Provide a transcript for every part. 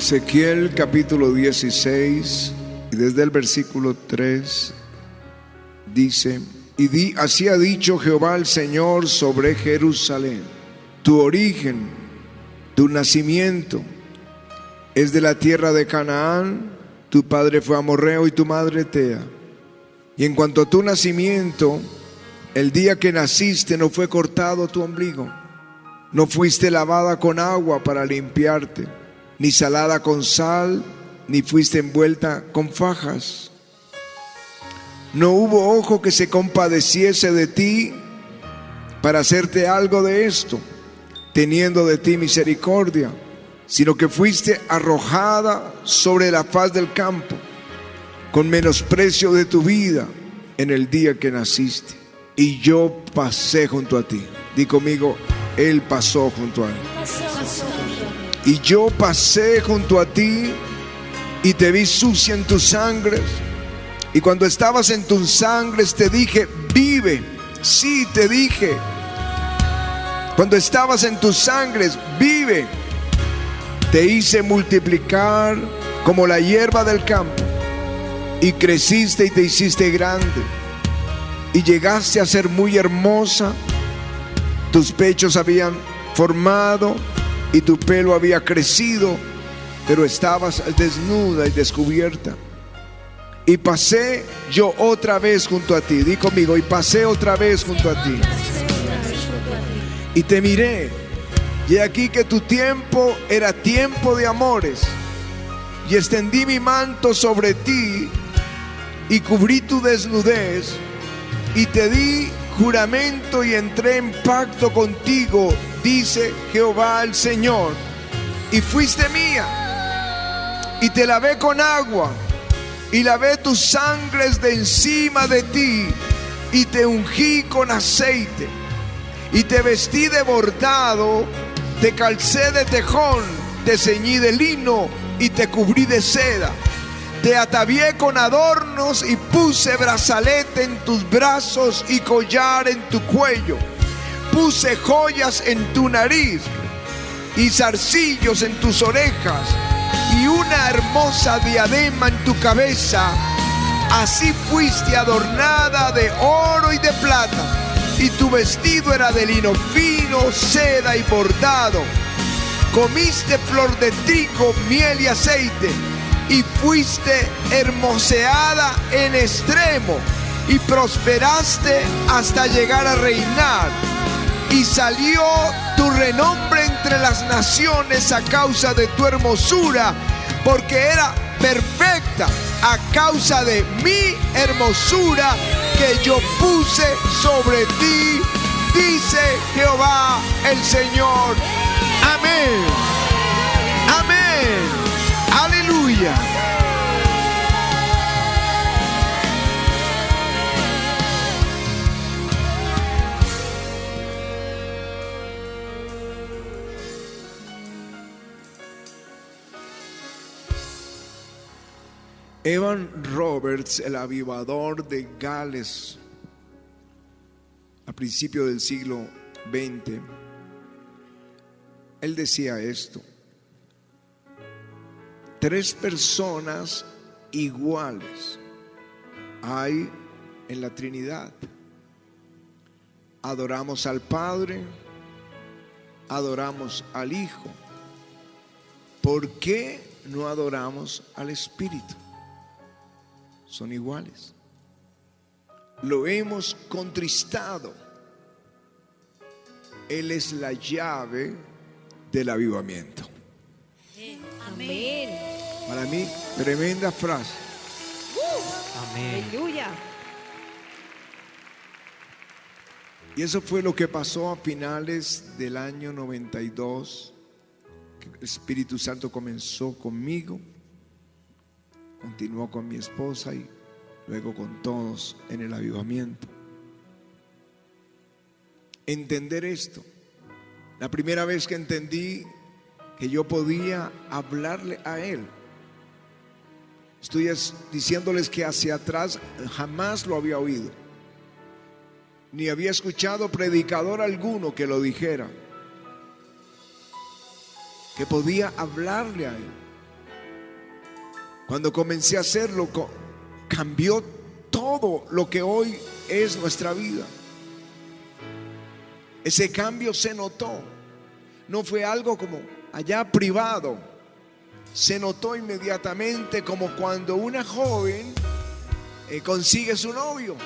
Ezequiel capítulo 16 y desde el versículo 3 dice, y di, así ha dicho Jehová el Señor sobre Jerusalén, tu origen, tu nacimiento es de la tierra de Canaán, tu padre fue amorreo y tu madre Tea. Y en cuanto a tu nacimiento, el día que naciste no fue cortado tu ombligo, no fuiste lavada con agua para limpiarte, ni salada con sal, ni fuiste envuelta con fajas. No hubo ojo que se compadeciese de ti para hacerte algo de esto, teniendo de ti misericordia, sino que fuiste arrojada sobre la faz del campo, con menosprecio de tu vida en el día que naciste. Y yo pasé junto a ti. Di conmigo, Él pasó junto a él. Y yo pasé junto a ti y te vi sucia en tus sangres. Y cuando estabas en tus sangres te dije, vive. Sí, te dije. Cuando estabas en tus sangres, vive. Te hice multiplicar como la hierba del campo. Y creciste y te hiciste grande. Y llegaste a ser muy hermosa. Tus pechos habían formado y tu pelo había crecido, pero estabas desnuda y descubierta. Y pasé yo otra vez junto a ti. Di conmigo, y pasé otra vez junto a ti. Y te miré. Y aquí que tu tiempo era tiempo de amores. Y extendí mi manto sobre ti y cubrí tu desnudez. Y te di juramento y entré en pacto contigo, dice Jehová el Señor. Y fuiste mía. Y te lavé con agua y lavé tus sangres de encima de ti y te ungí con aceite y te vestí de bordado, te calcé de tejón, te ceñí de lino y te cubrí de seda. Te atavié con adornos y puse brazalete en tus brazos y collar en tu cuello. Puse joyas en tu nariz y zarcillos en tus orejas y una hermosa diadema en tu cabeza. Así fuiste adornada de oro y de plata, y tu vestido era de lino fino, seda y bordado. Comiste flor de trigo, miel y aceite, y fuiste hermoseada en extremo, y prosperaste hasta llegar a reinar. Y salió tu renombre entre las naciones a causa de tu hermosura, porque era perfecta a causa de mi hermosura que yo puse sobre ti, dice Jehová el Señor. Amén. Amén. Evan Roberts, el avivador de Gales, a principios del siglo XX, él decía esto, tres personas iguales hay en la Trinidad. Adoramos al Padre, adoramos al Hijo. ¿Por qué no adoramos al Espíritu? son iguales. Lo hemos contristado. Él es la llave del avivamiento. Amén. Para mí, tremenda frase. Amén. Aleluya. Y eso fue lo que pasó a finales del año 92. Que el Espíritu Santo comenzó conmigo continuó con mi esposa y luego con todos en el avivamiento. Entender esto. La primera vez que entendí que yo podía hablarle a Él. Estoy diciéndoles que hacia atrás jamás lo había oído. Ni había escuchado predicador alguno que lo dijera. Que podía hablarle a Él Cuando comencé a hacerlo, cambió todo lo que hoy es nuestra vida. Ese cambio se notó. No fue algo como allá privado. Se notó inmediatamente como cuando una joven eh, consigue su novio.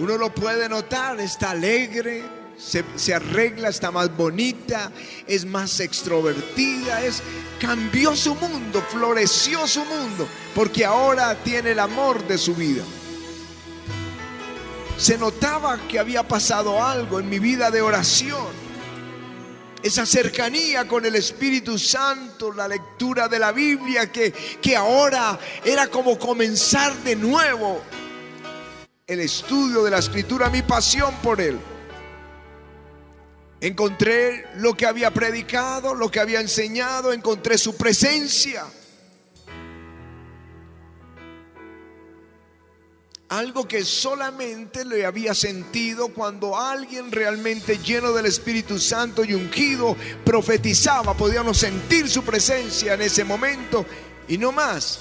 Uno lo puede notar, está alegre, se, se, arregla, está más bonita, es más extrovertida, es, cambió su mundo, floreció su mundo, porque ahora tiene el amor de su vida. Se notaba que había pasado algo en mi vida de oración. Esa cercanía con el Espíritu Santo, la lectura de la Biblia, que, que ahora era como comenzar de nuevo el estudio de la escritura, mi pasión por él. Encontré lo que había predicado, lo que había enseñado, encontré su presencia. Algo que solamente le había sentido cuando alguien realmente lleno del Espíritu Santo y ungido profetizaba. Podíamos sentir su presencia en ese momento y no más.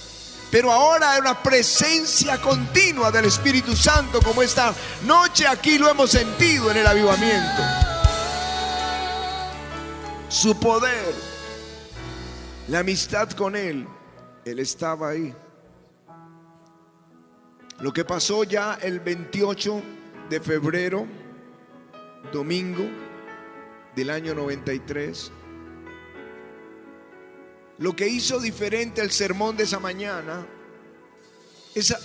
Pero ahora hay una presencia continua del Espíritu Santo como esta noche aquí lo hemos sentido en el avivamiento. Su poder, la amistad con Él, Él estaba ahí. Lo que pasó ya el 28 de febrero, domingo del año 93, lo que hizo diferente el sermón de esa mañana es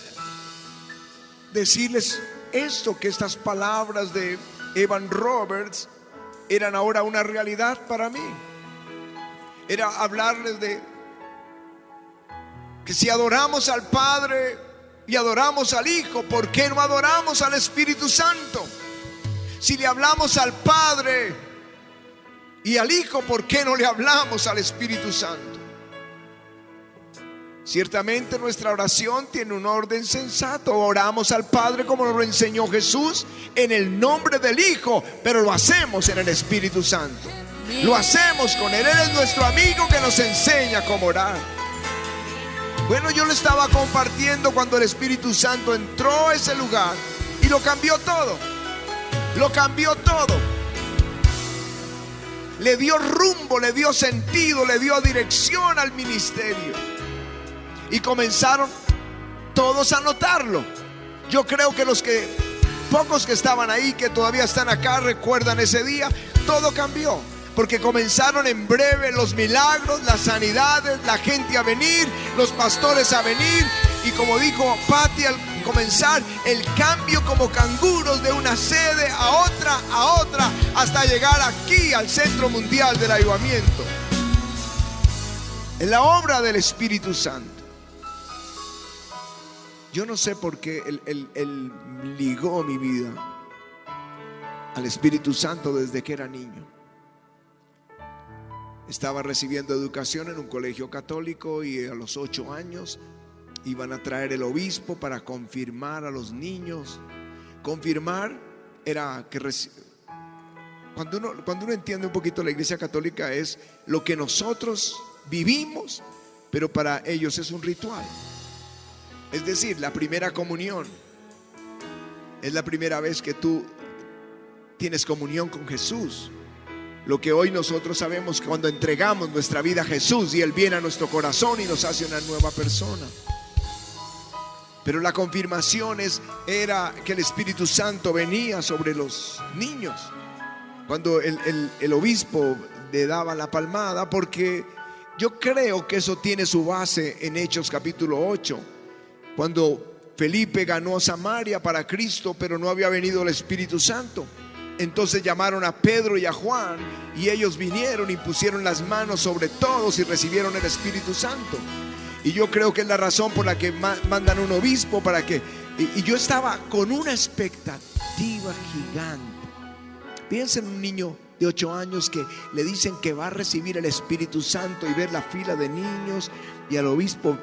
decirles esto, que estas palabras de Evan Roberts eran ahora una realidad para mí. Era hablarles de que si adoramos al Padre y adoramos al Hijo, ¿por qué no adoramos al Espíritu Santo? Si le hablamos al Padre y al Hijo, ¿por qué no le hablamos al Espíritu Santo? Ciertamente nuestra oración tiene un orden sensato. Oramos al Padre como nos lo enseñó Jesús en el nombre del Hijo, pero lo hacemos en el Espíritu Santo. Lo hacemos con Él. Él es nuestro amigo que nos enseña cómo orar. Bueno, yo lo estaba compartiendo cuando el Espíritu Santo entró a ese lugar y lo cambió todo. Lo cambió todo. Le dio rumbo, le dio sentido, le dio dirección al ministerio. Y comenzaron todos a notarlo. Yo creo que los que, pocos que estaban ahí, que todavía están acá, recuerdan ese día, todo cambió. Porque comenzaron en breve los milagros, las sanidades, la gente a venir, los pastores a venir. Y como dijo Patti al comenzar, el cambio como canguros de una sede a otra, a otra, hasta llegar aquí al Centro Mundial del Ayudamiento. En la obra del Espíritu Santo. Yo no sé por qué él, ligó mi vida al Espíritu Santo desde que era niño. Estaba recibiendo educación en un colegio católico y a los ocho años iban a traer el obispo para confirmar a los niños. Confirmar era que cuando uno, cuando uno entiende un poquito la iglesia católica es lo que nosotros vivimos, pero para ellos es un ritual. Es decir, la primera comunión es la primera vez que tú tienes comunión con Jesús. Lo que hoy nosotros sabemos que cuando entregamos nuestra vida a Jesús y Él viene a nuestro corazón y nos hace una nueva persona. Pero la confirmación es, era que el Espíritu Santo venía sobre los niños. Cuando el, el obispo le daba la palmada, porque yo creo que eso tiene su base en Hechos capítulo 8 cuando Felipe ganó Samaria para Cristo, pero no había venido el Espíritu Santo. Entonces llamaron a Pedro y a Juan y ellos vinieron y pusieron las manos sobre todos y recibieron el Espíritu Santo. Y yo creo que es la razón por la que mandan un obispo para que... Y, yo estaba con una expectativa gigante. Piensen en un niño de ocho años que le dicen que va a recibir el Espíritu Santo y ver la fila de niños y al obispo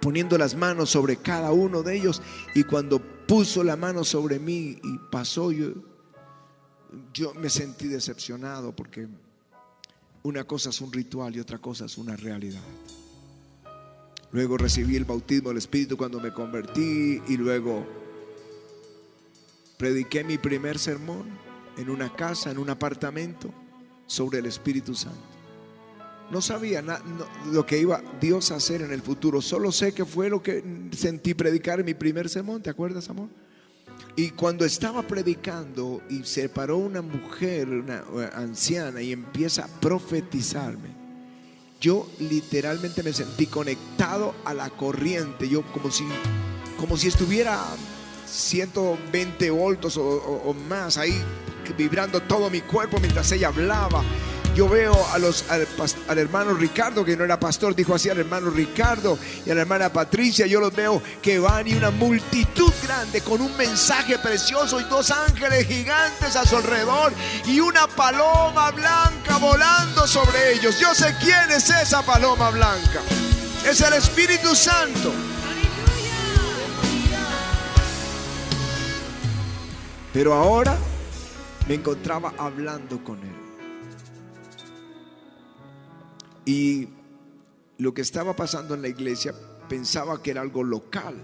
poniendo las manos sobre cada uno de ellos y cuando puso la mano sobre mí y pasó, yo, yo me sentí decepcionado porque una cosa es un ritual y otra cosa es una realidad. Luego recibí el bautismo del Espíritu cuando me convertí y luego prediqué mi primer sermón en una casa, en un apartamento, sobre el Espíritu Santo. No sabía lo que iba Dios a hacer en el futuro, solo sé que fue lo que sentí predicar en mi primer sermón, ¿te acuerdas, amor? Y cuando estaba predicando y se paró una mujer, una anciana, y empieza a profetizarme, yo literalmente me sentí conectado a la corriente, yo como si, como si estuviera 120 voltos o, más ahí vibrando todo mi cuerpo mientras ella hablaba. Yo veo a los, al, hermano Ricardo, que no era pastor, dijo así al hermano Ricardo y a la hermana Patricia. Yo los veo que van y una multitud grande con un mensaje precioso y dos ángeles gigantes a su alrededor y una paloma blanca volando sobre ellos. Yo sé quién es esa paloma blanca. Es el Espíritu Santo. Pero ahora me encontraba hablando con él. Y lo que estaba pasando en la iglesia pensaba que era algo local,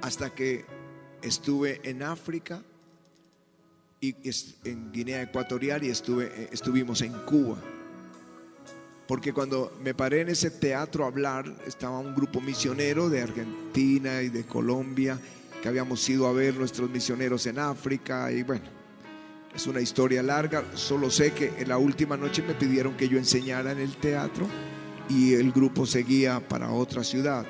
hasta que estuve en África y en Guinea Ecuatorial y estuve, eh, estuvimos en Cuba. Porque cuando me paré en ese teatro a hablar, estaba un grupo misionero de Argentina y de Colombia que habíamos ido a ver nuestros misioneros en África y bueno, es una historia larga, solo sé que en la última noche me pidieron que yo enseñara en el teatro y el grupo seguía para otra ciudad.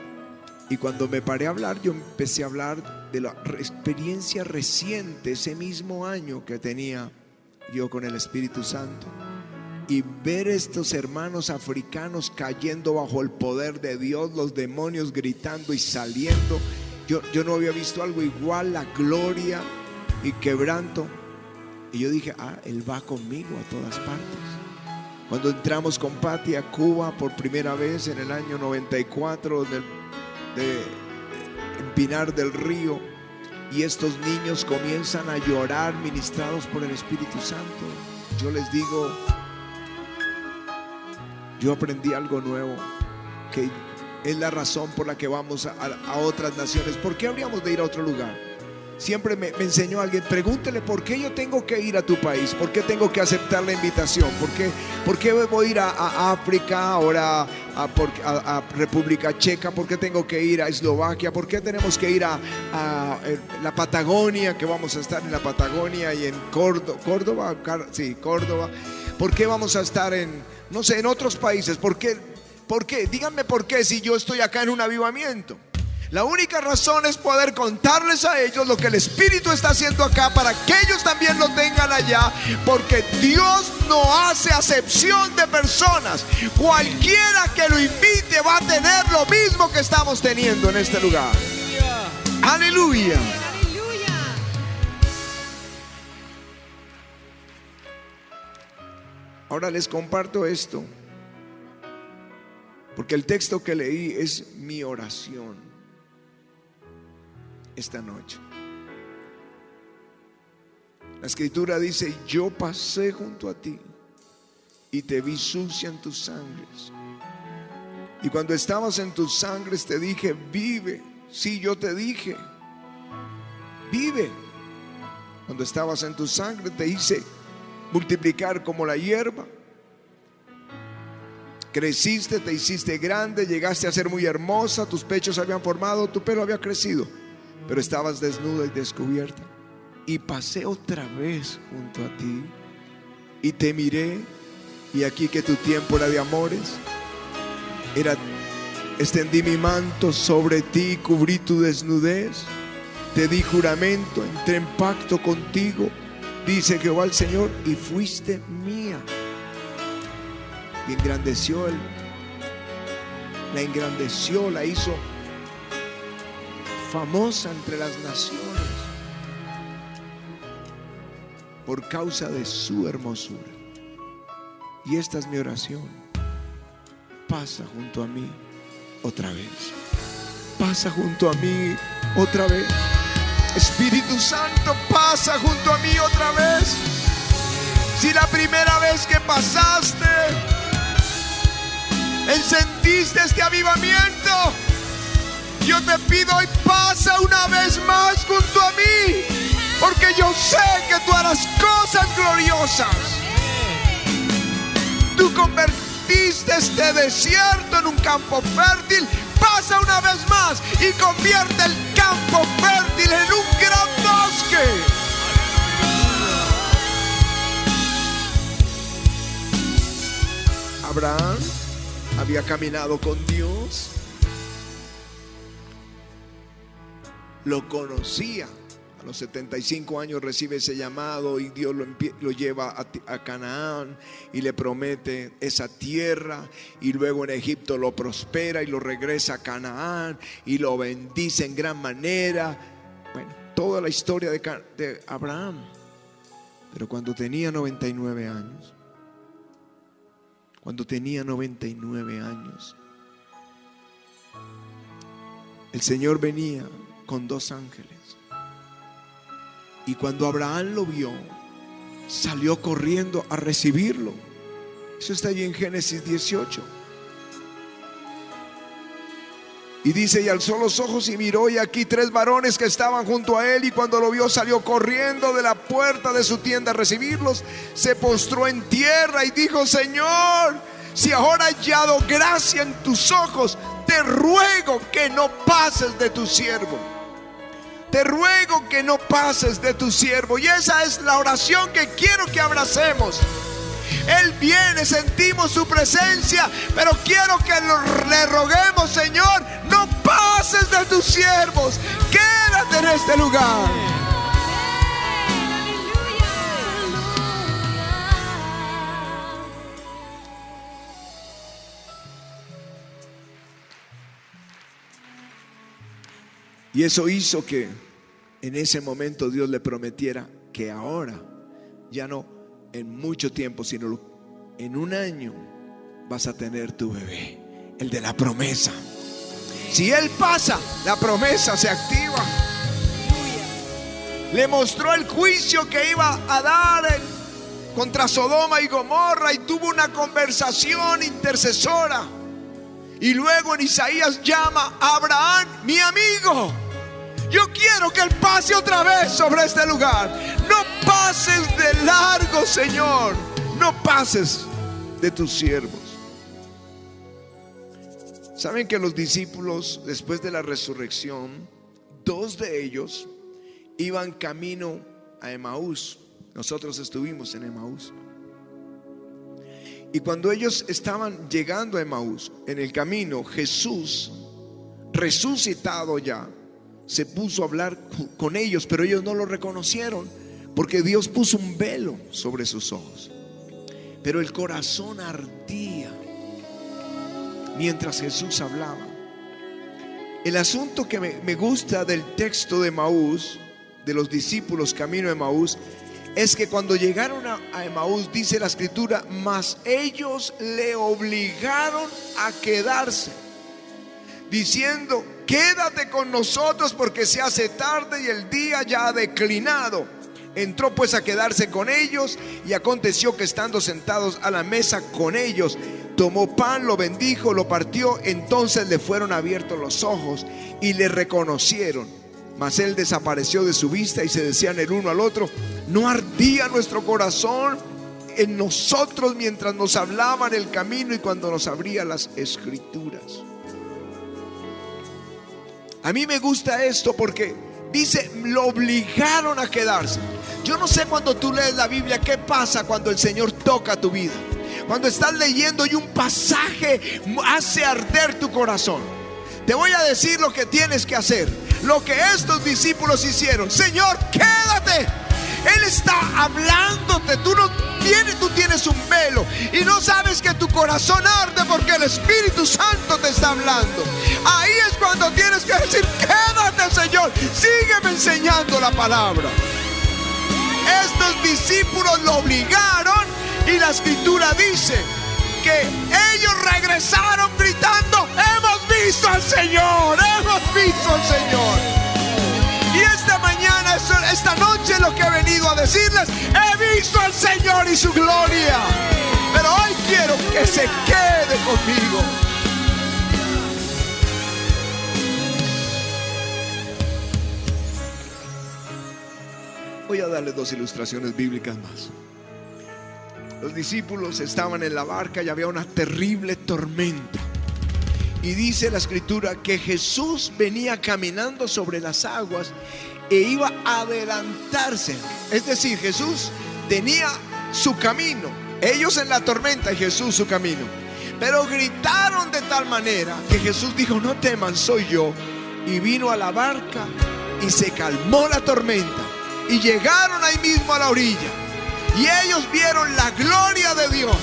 Y cuando me paré a hablar, yo empecé a hablar de la experiencia reciente, ese mismo año que tenía yo con el Espíritu Santo. Y ver estos hermanos africanos cayendo bajo el poder de Dios, los demonios gritando y saliendo yo, no había visto algo igual, la gloria y quebranto. Y yo dije, ah, Él va conmigo a todas partes. Cuando entramos con Patti a Cuba por primera vez en el año 94 de, de, en Pinar del Río, y estos niños comienzan a llorar ministrados por el Espíritu Santo, yo les digo, yo aprendí algo nuevo, que es la razón por la que vamos a, otras naciones. ¿Por qué habríamos de ir a otro lugar? Siempre me, enseñó alguien, pregúntele por qué yo tengo que ir a tu país, por qué tengo que aceptar la invitación, por qué, por qué voy a ir a, África, ahora a, República Checa, por qué tengo que ir a Eslovaquia, por qué tenemos que ir a, eh, la Patagonia, que vamos a estar en la Patagonia y en Córdoba, Córdoba, sí, Córdoba, por qué vamos a estar en, no sé, en otros países, por qué ¿Por qué? Díganme por qué si yo estoy acá en un avivamiento. La única razón es poder contarles a ellos lo que el Espíritu está haciendo acá para que ellos también lo tengan allá, porque Dios no hace acepción de personas. Cualquiera que lo invite va a tener lo mismo que estamos teniendo en este lugar. Aleluya. Ahora les comparto esto. Porque el texto que leí es mi oración esta noche. La escritura dice, yo pasé junto a ti y te vi sucia en tus sangres. Y cuando estabas en tus sangres te dije, vive. Sí, yo te dije, vive. Cuando estabas en tu sangre te hice multiplicar como la hierba Creciste, te hiciste grande, llegaste a ser muy hermosa, tus pechos habían formado, tu pelo había crecido, pero estabas desnuda y descubierta. Y pasé otra vez junto a ti. Y te miré y aquí que tu tiempo era de amores, era extendí mi manto sobre ti, cubrí tu desnudez, te di juramento, entré en pacto contigo, dice Jehová el Señor, y fuiste mía. Y engrandeció él, la engrandeció, la hizo famosa entre las naciones por causa de su hermosura. Y esta es mi oración. Pasa junto a mí otra vez. Pasa junto a mí otra vez. Espíritu Santo, pasa junto a mí otra vez. Si la primera vez que pasaste, encendiste este avivamiento, yo te pido hoy pasa una vez más junto a mí, porque yo sé que tú harás cosas gloriosas. Tú convertiste este desierto en un campo fértil. Pasa una vez más y convierte el campo fértil en un gran bosque. Abraham había caminado con Dios lo conocía. A los 75 años recibe ese llamado y Dios lo, lleva a, a, Canaán y le promete esa tierra y luego en Egipto lo prospera y lo regresa a Canaán y lo bendice en gran manera. Bueno, toda la historia de, de Abraham. Pero cuando tenía 99 años, cuando tenía 99 años, el Señor venía con dos ángeles. Y cuando Abraham lo vio, salió corriendo a recibirlo. Eso está allí en Génesis 18. Y dice, y alzó los ojos y miró y aquí tres varones que estaban junto a él y cuando lo vio salió corriendo de la puerta de su tienda a recibirlos, se postró en tierra y dijo, Señor, si ahora he hallado gracia en tus ojos, te ruego que no pases de tu siervo te ruego que no pases de tu siervo. Y esa es la oración que quiero que abracemos. Él viene, sentimos su presencia, pero quiero que le roguemos, Señor, no pases de tus siervos, quédate en este lugar. Y eso hizo que en ese momento Dios le prometiera que ahora, ya no en mucho tiempo, sino en un año, vas a tener tu bebé, el de la promesa. Si Él pasa, la promesa se activa. Le mostró el juicio que iba a dar contra Sodoma y Gomorra y tuvo una conversación intercesora. Y luego en Isaías llama a Abraham, mi amigo. Yo quiero que Él pase otra vez sobre este lugar. No pases de largo, Señor. No pases de tus siervos. Saben que los discípulos, después de la resurrección, dos de ellos iban camino a Emaús. Nosotros estuvimos en Emaús. Y cuando ellos estaban llegando a Emaús, en el camino, Jesús, resucitado ya, se puso a hablar con ellos, pero ellos no lo reconocieron porque Dios puso un velo sobre sus ojos. Pero el corazón ardía mientras Jesús hablaba. El asunto que me, gusta del texto de Maús, de los discípulos camino de Maús, es que cuando llegaron a, a Emaús, dice la escritura, mas ellos le obligaron a quedarse, diciendo, quédate con nosotros porque se hace tarde y el día ya ha declinado. Entró pues a quedarse con ellos y aconteció que estando sentados a la mesa con ellos, tomó pan, lo bendijo, lo partió, entonces le fueron abiertos los ojos y le reconocieron. Mas él desapareció de su vista y se decían el uno al otro, ¿no ardía nuestro corazón en nosotros mientras nos hablaban el camino y cuando nos abría las escrituras? A mí me gusta esto porque dice, lo obligaron a quedarse. Yo no sé cuando tú lees la Biblia qué pasa cuando el Señor toca tu vida. Cuando estás leyendo y un pasaje hace arder tu corazón. Te voy a decir lo que tienes que hacer. Lo que estos discípulos hicieron. Señor, quédate. Él está hablándote. Tú no tienes, tú tienes un velo y no sabes que tu corazón arde porque el Espíritu Santo te está hablando. Ahí es cuando tienes que decir, quédate Señor, sígueme enseñando la palabra. Estos discípulos lo obligaron y la escritura dice que ellos regresaron gritando, hemos visto al Señor, hemos visto al Señor. Esta noche lo que he venido a decir decirles, he visto al Señor y su gloria. Pero hoy quiero que se quede conmigo. Voy a darle dos ilustraciones bíblicas más. Los discípulos estaban en la barca y había una terrible tormenta. Y dice la escritura que Jesús venía caminando sobre las aguas e iba a adelantarse. Es decir, Jesús tenía su camino. Ellos en la tormenta y Jesús su camino. Pero gritaron de tal manera que Jesús dijo, no teman, soy yo. Y vino a la barca y se calmó la tormenta. Y llegaron ahí mismo a la orilla. Y ellos vieron la gloria de Dios.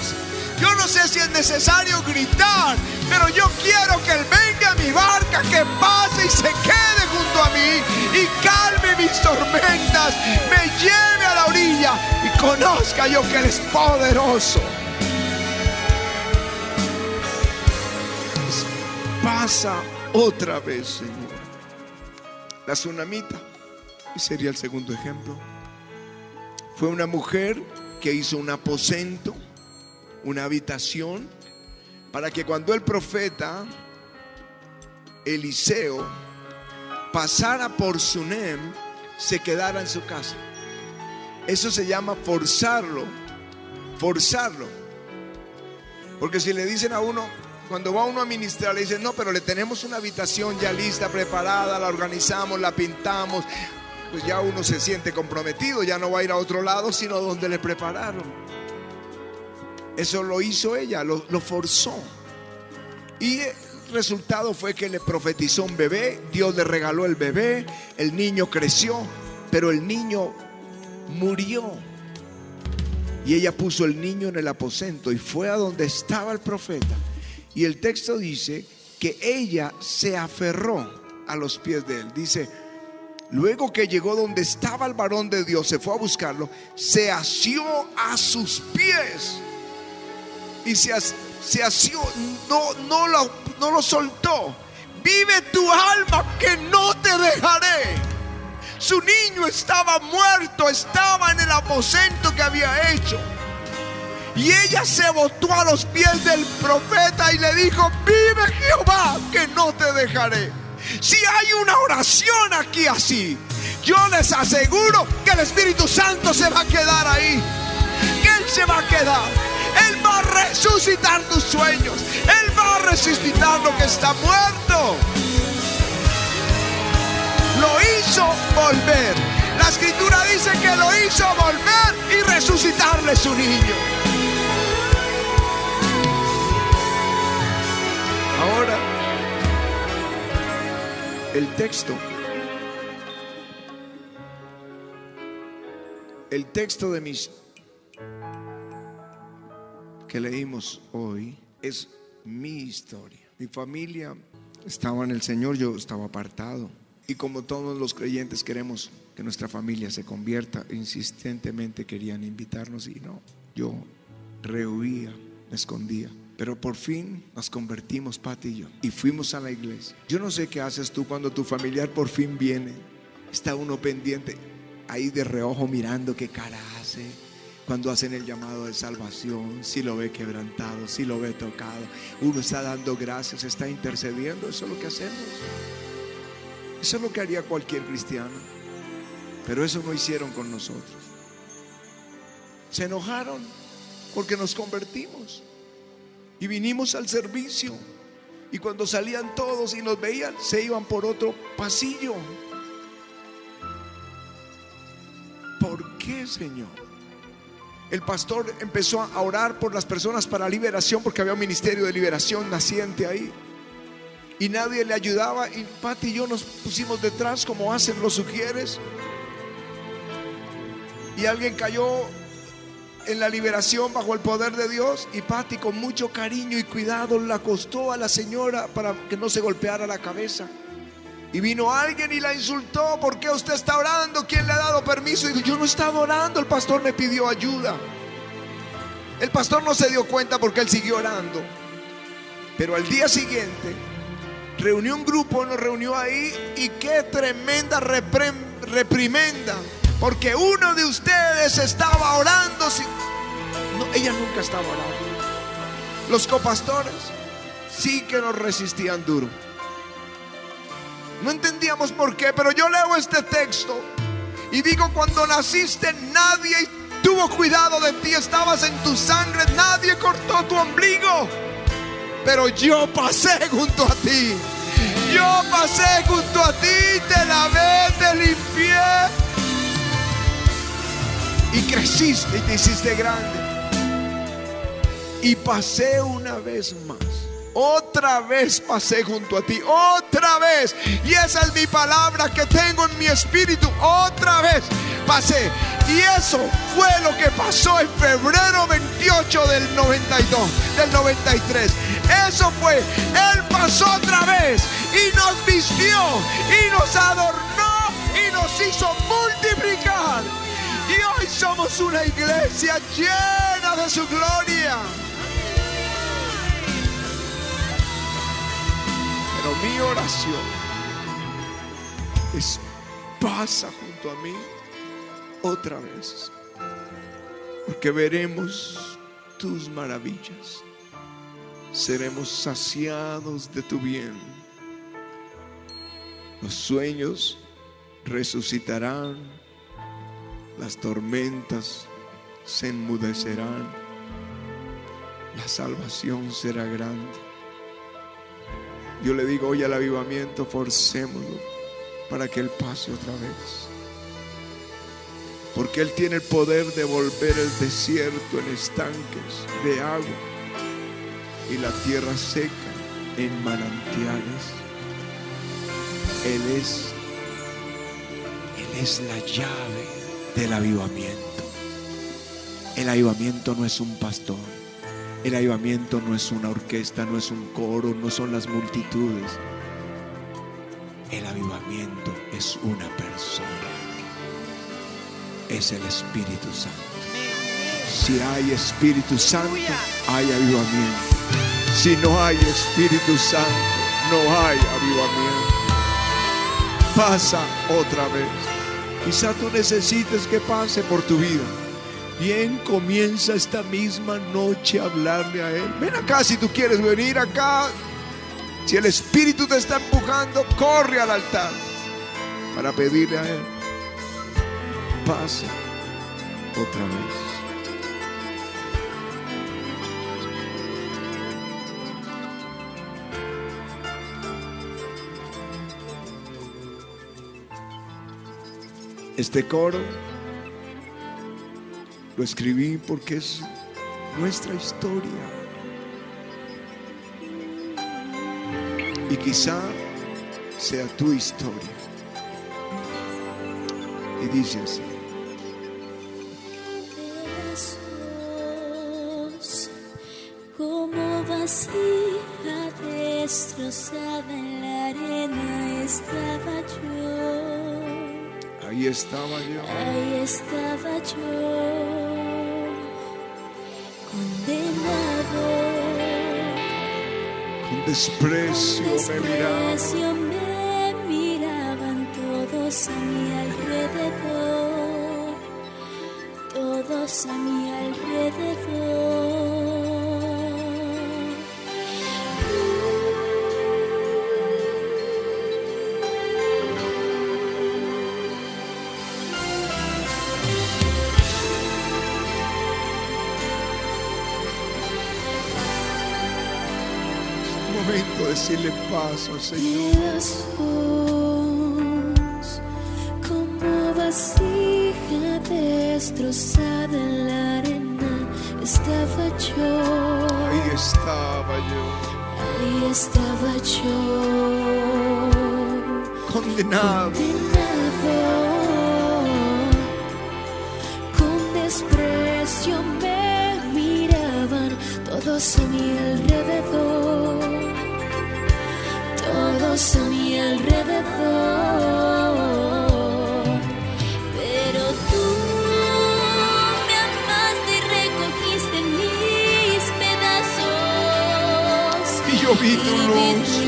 Yo no sé si es necesario gritar, pero yo quiero que Él venga a mi barca, que pase y se quede junto a mí y calme mis tormentas, me lleve a la orilla y conozca yo que Él es poderoso. Pasa otra vez, Señor. La tsunamita, y sería el segundo ejemplo, fue una mujer que hizo un aposento, una habitación, para que cuando el profeta Eliseo pasara por Sunem, se quedara en su casa. Eso se llama forzarlo, forzarlo. Porque si le dicen a uno, cuando va uno a ministrar, le dicen, no, pero le tenemos una habitación ya lista, preparada, la organizamos, la pintamos, pues ya uno se siente comprometido, ya no va a ir a otro lado, sino donde le prepararon. Eso lo hizo ella, lo, lo forzó. Y resultado fue que le profetizó un bebé, Dios le regaló el bebé, el niño creció, pero el niño murió. Y ella puso el niño en el aposento y fue a donde estaba el profeta. Y el texto dice que ella se aferró a los pies de él. Dice, luego que llegó donde estaba el varón de Dios, se fue a buscarlo, se asió a sus pies. Y se, se asió, no, no, no lo soltó. Vive tu alma que no te dejaré. Su niño estaba muerto, estaba en el aposento que había hecho. Y ella se botó a los pies del profeta y le dijo, vive Jehová, que no te dejaré. Si hay una oración aquí así, yo les aseguro que el Espíritu Santo se va a quedar ahí. Que Él se va a quedar. Él va a resucitar tus sueños. Él va a resucitar lo que está muerto. Lo hizo volver. La escritura dice que lo hizo volver y resucitarle su niño. Ahora, el texto, el texto de mis que leímos hoy es mi historia. Mi familia estaba en el Señor, yo estaba apartado. Y como todos los creyentes queremos que nuestra familia se convierta, insistentemente querían invitarnos y no, yo rehuía, me escondía. Pero por fin nos convertimos, Pati y yo, y fuimos a la iglesia. Yo no sé qué haces tú cuando tu familiar por fin viene. Está uno pendiente, ahí de reojo mirando qué cara hace. Cuando hacen el llamado de salvación, si lo ve quebrantado, si lo ve tocado, uno está dando gracias, está intercediendo. Eso es lo que hacemos. Eso es lo que haría cualquier cristiano. Pero eso no hicieron con nosotros. Se enojaron porque nos convertimos y vinimos al servicio. Y cuando salían todos y nos veían, se iban por otro pasillo. ¿Por qué, Señor? El pastor empezó a orar por las personas para liberación porque había un ministerio de liberación naciente ahí. Y nadie le ayudaba. Y Pati y yo nos pusimos detrás como hacen los sugieres. Y alguien cayó en la liberación bajo el poder de Dios y Patti con mucho cariño y cuidado la acostó a la señora para que no se golpeara la cabeza. Y vino alguien y la insultó, ¿por qué usted está orando? ¿Quién le ha dado permiso? Y dijo, yo no estaba orando, el pastor me pidió ayuda. El pastor no se dio cuenta porque él siguió orando. Pero al día siguiente reunió un grupo, nos reunió ahí y qué tremenda reprimenda porque uno de ustedes estaba orando. No, ella nunca estaba orando. Los copastores sí que nos resistían duro. No entendíamos por qué, pero yo leo este texto y digo, cuando naciste nadie tuvo cuidado de ti, estabas en tu sangre, nadie cortó tu ombligo, pero yo pasé junto a ti. Yo pasé junto a ti, te lavé, te limpié y creciste y te hiciste grande. Y pasé una vez más. Otra vez pasé junto a ti, otra vez. Y esa es mi palabra que tengo en mi espíritu. Otra vez pasé. Y eso fue lo que pasó en febrero 28 del 92, del 93. Eso fue. Él pasó otra vez y nos vistió y nos adornó y nos hizo multiplicar. Y hoy somos una iglesia llena de su gloria. Mi oración es pasa junto a mí otra vez. Porque veremos tus maravillas. Seremos saciados de tu bien. Los sueños resucitarán. Las tormentas se enmudecerán. La salvación será grande. Yo le digo hoy al avivamiento, forcémoslo para que Él pase otra vez. Porque Él tiene el poder de volver el desierto en estanques de agua y la tierra seca en manantiales. Él es, Él es la llave del avivamiento. El avivamiento no es un pastor. El avivamiento no es una orquesta, no es un coro, no son las multitudes. El avivamiento es una persona. Es el Espíritu Santo. Si hay Espíritu Santo, hay avivamiento. Si no hay Espíritu Santo, no hay avivamiento. Pasa otra vez. Quizá tú necesites que pase por tu vida. Bien, comienza esta misma noche a hablarle a Él. Ven acá si tú quieres venir acá. Si el Espíritu te está empujando, corre al altar para pedirle a Él. Pasa otra vez. Este coro lo escribí porque es nuestra historia. Y quizá sea tu historia. Y dice así. Como vasija destrozada en la arena estaba yo. Ahí estaba yo. Ahí estaba yo, condenado. Con desprecio me miraba. Desprecio me miraban todos a mi alrededor, todos a mi alrededor. Momento de decirle paso, Señor. Como vasija destrozada en la arena estaba yo, Ahí estaba yo. ahí estaba yo, Condenado. condenado, con desprecio me miraban todos a mi todos a mi alrededor. Pero tú me amaste y recogiste mis pedazos. Y yo vi tu luz.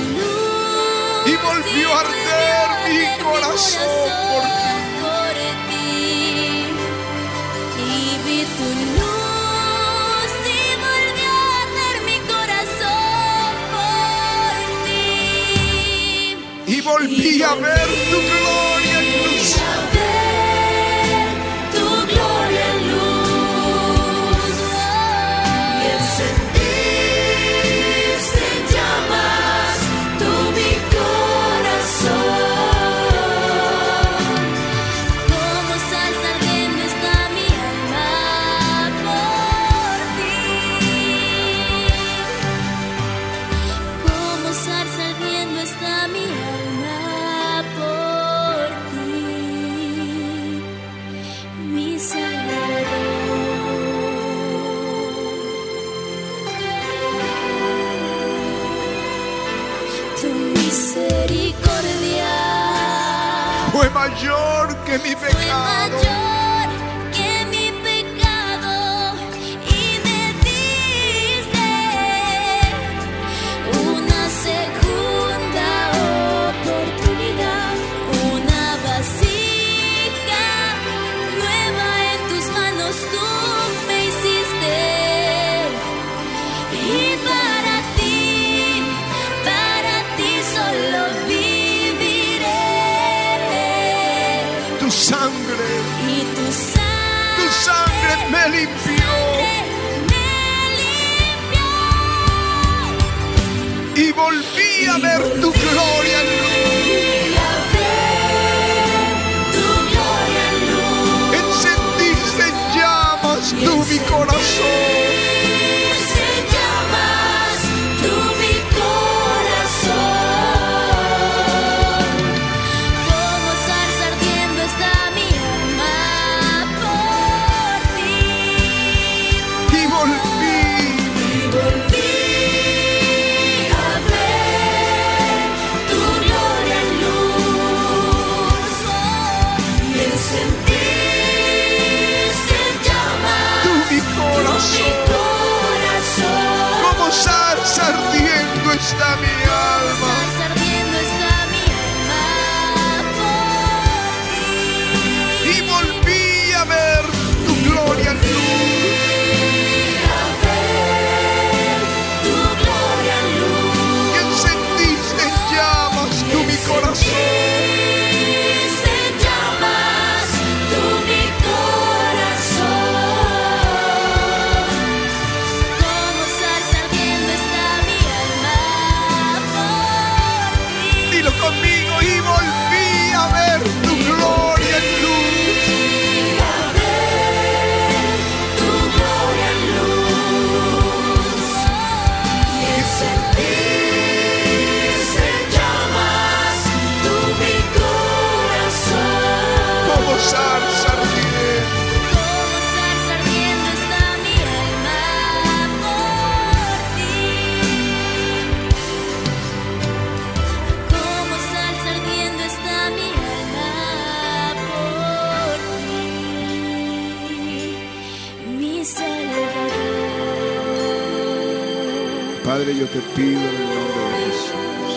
Tu sangre, Y tu sangre, tu sangre me limpió me limpió y volví a ver tu gloria en luz. y a ver tu gloria en luz. Encendiste en llamas tú mi corazón. Te pido en el nombre de Jesús.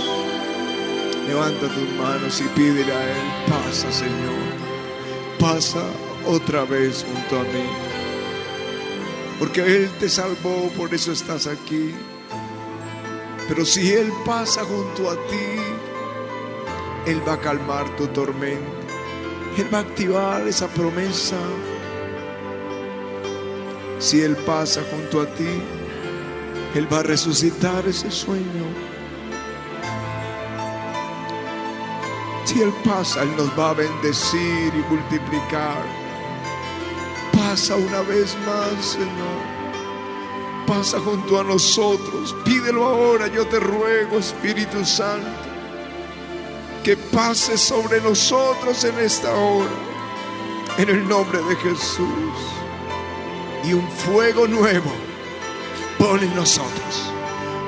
Levanta tus manos y pídele a Él, pasa Señor, pasa otra vez junto a mí. Porque Él te salvó, por eso estás aquí. Pero si Él pasa junto a ti, Él va a calmar tu tormenta. Él va a activar esa promesa. Si Él pasa junto a ti, Él va a resucitar ese sueño. Si Él pasa, Él nos va a bendecir y multiplicar. Pasa una vez más, Señor. Pasa junto a nosotros. Pídelo ahora, yo te ruego, Espíritu Santo, que pase sobre nosotros en esta hora. En el nombre de Jesús. Y un fuego nuevo pon en nosotros.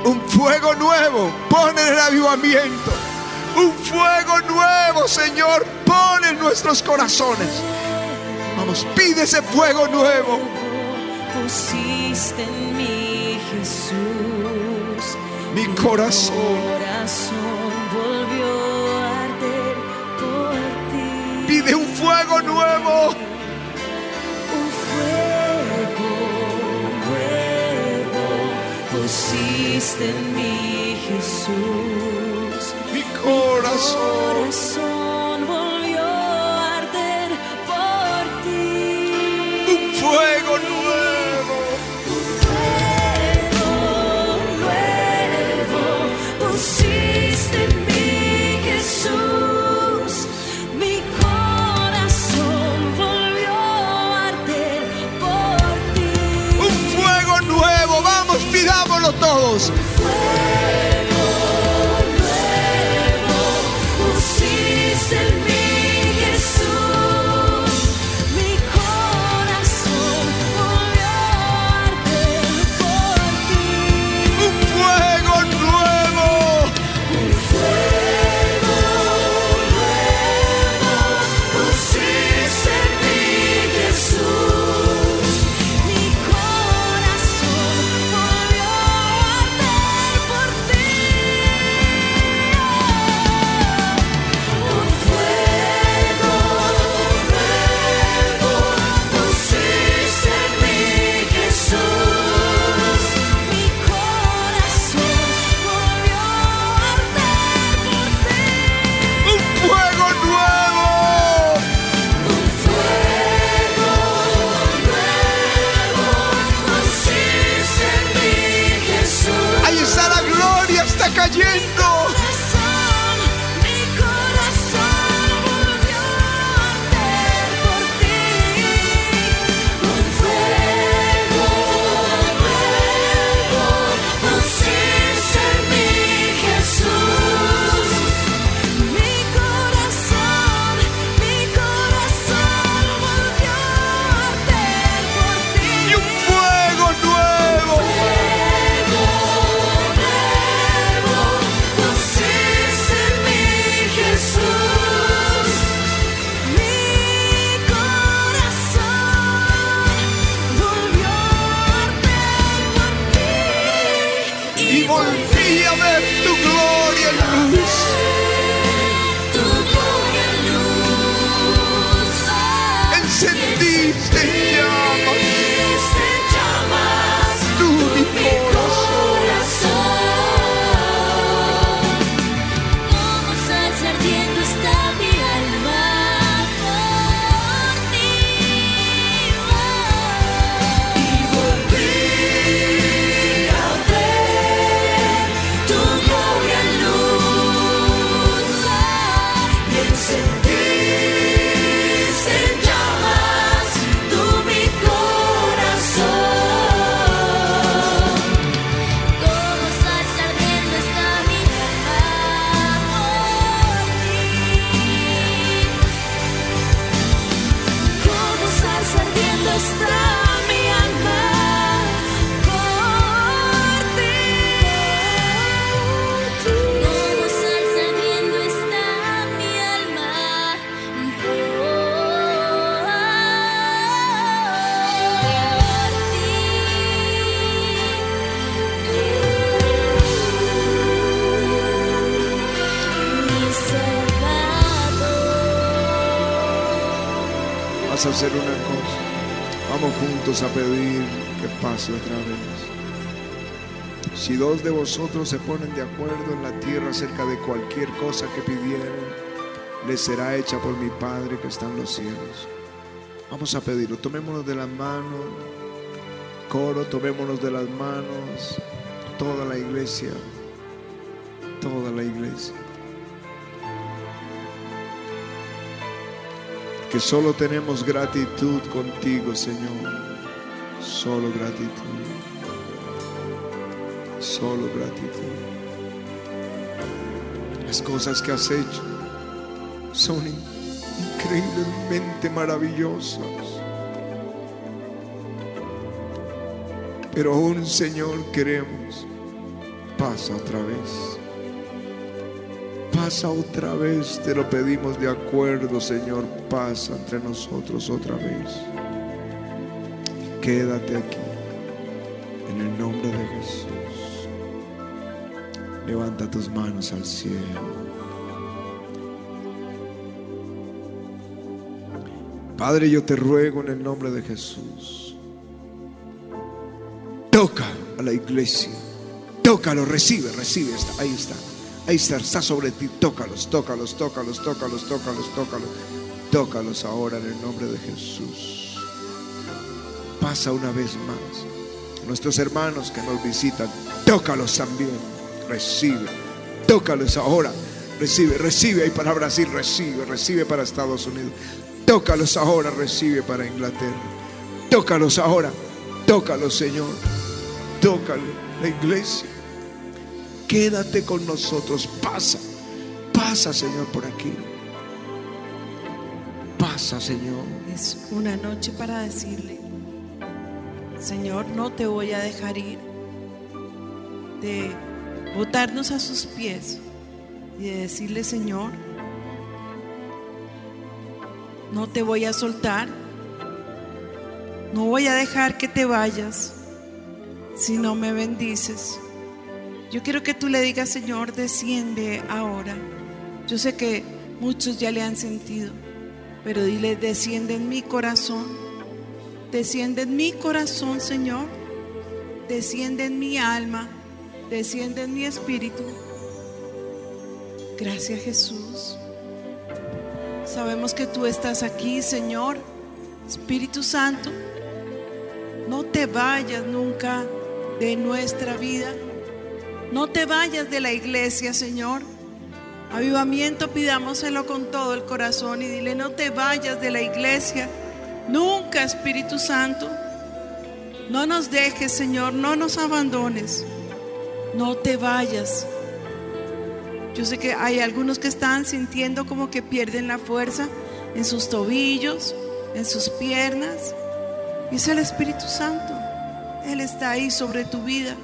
Un fuego nuevo pon en el avivamiento. Un fuego nuevo, Señor, pon en nuestros corazones. Vamos, pide ese fuego nuevo. pusiste en mí, Jesús. Mi corazón. corazón volvió a arder por ti. Pide un fuego nuevo. Pusiste en mí, Jesús. Mi corazón. corazón todos. De vosotros se ponen de acuerdo en la tierra acerca de cualquier cosa que pidieren, les será hecha por mi Padre que está en los cielos. Vamos a pedirlo. Tomémonos de las manos. Coro, tomémonos de las manos. Toda la iglesia. Toda la iglesia. que solo tenemos gratitud contigo, Señor. Solo gratitud. Solo gratitud. Las cosas que has hecho son in- increíblemente maravillosas. Pero aún, Señor, queremos. Pasa otra vez. Pasa otra vez, te lo pedimos de acuerdo, Señor. Pasa entre nosotros otra vez. Quédate aquí, en el nombre de Jesús. Levanta tus manos al cielo. Padre, yo te ruego en el nombre de Jesús. Toca a la iglesia. Tócalo, recibe, recibe. Ahí está. Ahí está, está sobre ti. Tócalos, tócalos, tócalos, tócalos, tócalos, tócalos. Tócalos ahora en el nombre de Jesús. Pasa una vez más. Nuestros hermanos que nos visitan, tócalos también. Recibe. Tócalos ahora. Recibe, recibe ahí para Brasil, recibe, recibe para Estados Unidos. Tócalos ahora, recibe para Inglaterra. Tócalos ahora. Tócalos, Señor. Tócalo, la iglesia. Quédate con nosotros. Pasa. Pasa, Señor, por aquí. Pasa, Señor. Es una noche para decirle, Señor, no te voy a dejar ir. Botarnos a sus pies y de decirle, Señor, no te voy a soltar. No voy a dejar que te vayas si no me bendices. Yo quiero que tú le digas, Señor, desciende ahora. Yo sé que muchos ya le han sentido, pero dile, desciende en mi corazón. Desciende en mi corazón, Señor. Desciende en mi alma. Desciende en mi espíritu. Gracias, Jesús. Sabemos que tú estás aquí, Señor. Espíritu Santo, no te vayas nunca de nuestra vida. No te vayas de la iglesia, Señor. Avivamiento pidámoselo con todo el corazón y dile, no te vayas de la iglesia. Nunca, Espíritu Santo. No nos dejes, Señor, no nos abandones. No te vayas. Yo sé que hay algunos que están sintiendo como que pierden la fuerza en sus tobillos, en sus piernas. Y es el Espíritu Santo. Él está ahí sobre tu vida.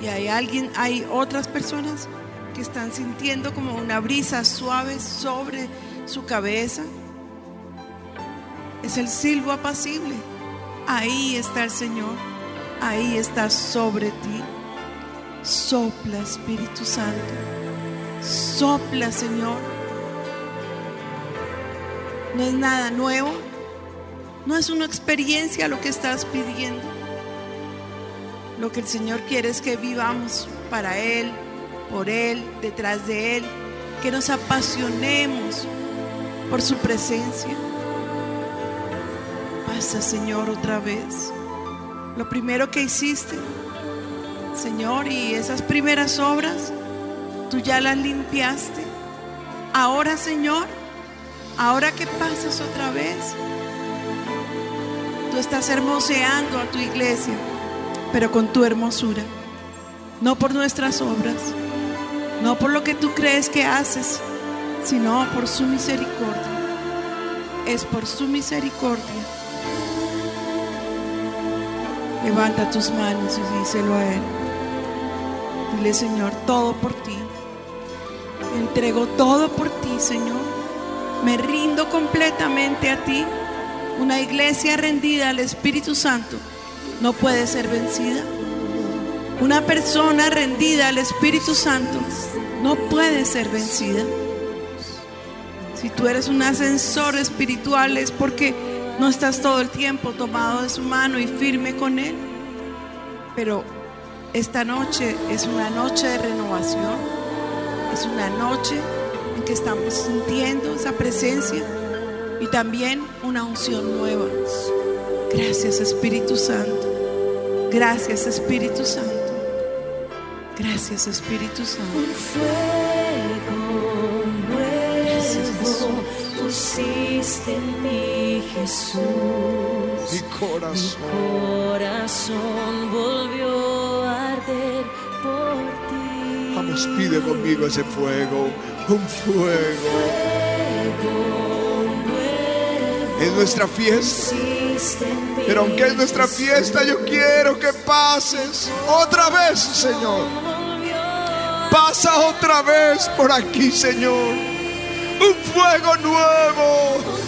Y hay alguien, hay otras personas que están sintiendo como una brisa suave sobre su cabeza. Es el silbo apacible. Ahí está el Señor. Ahí está sobre ti. Sopla, Espíritu Santo. Sopla, Señor. No es nada nuevo. No es una experiencia lo que estás pidiendo. Lo que el Señor quiere es que vivamos para Él, por Él, detrás de Él, que nos apasionemos por su presencia. Pasa, Señor, otra vez. Lo primero que hiciste, Señor, y esas primeras obras, tú ya las limpiaste. Ahora, Señor, ahora que pasas otra vez, tú estás hermoseando a tu iglesia, pero con tu hermosura, no por nuestras obras, no por lo que tú crees que haces, sino por su misericordia. Es por su misericordia. Levanta tus manos y díselo a Él. Dile, Señor, todo por ti. Entrego todo por ti, Señor. Me rindo completamente a ti. Una iglesia rendida al Espíritu Santo no puede ser vencida. Una persona rendida al Espíritu Santo no puede ser vencida. Si tú eres un ascensor espiritual es porque no estás todo el tiempo tomado de su mano y firme con Él. Pero esta noche es una noche de renovación. Es una noche en que estamos sintiendo esa presencia y también una unción nueva. Gracias Espíritu Santo. Gracias Espíritu Santo. Gracias Espíritu Santo. Un fuego Gracias, Jesús. nuevo pusiste en mí, Jesús. Mi corazón. Corazón volvió a arder por ti. Vamos, pide conmigo ese fuego. Un fuego. Es nuestra fiesta. Pero aunque es nuestra fiesta, yo quiero que pases otra vez, Señor. Pasa otra vez por aquí, Señor. Un fuego nuevo.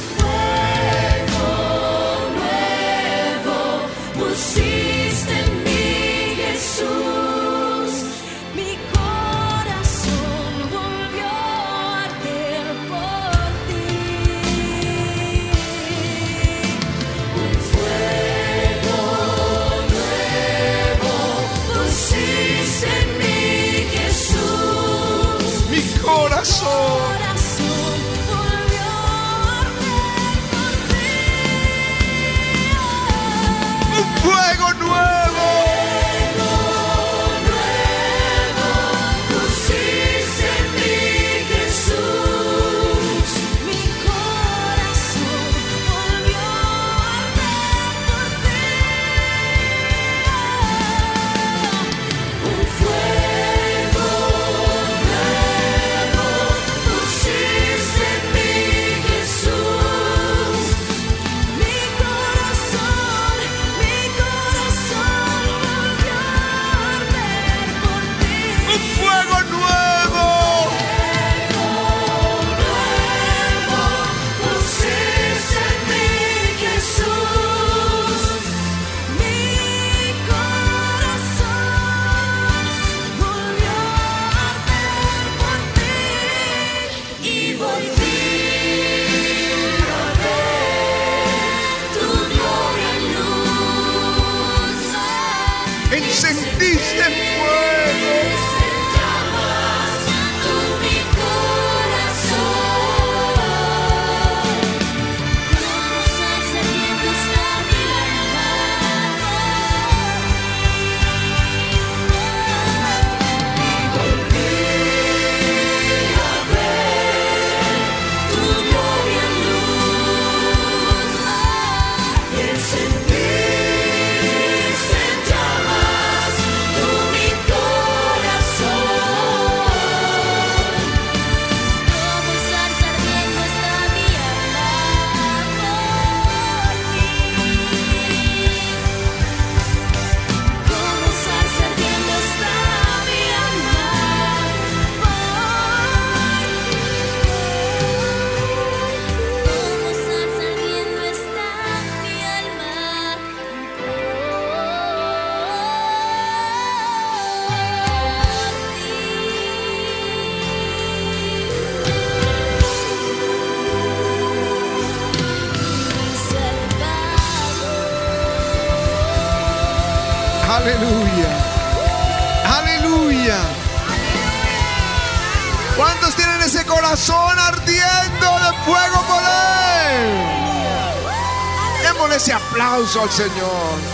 Al Señor.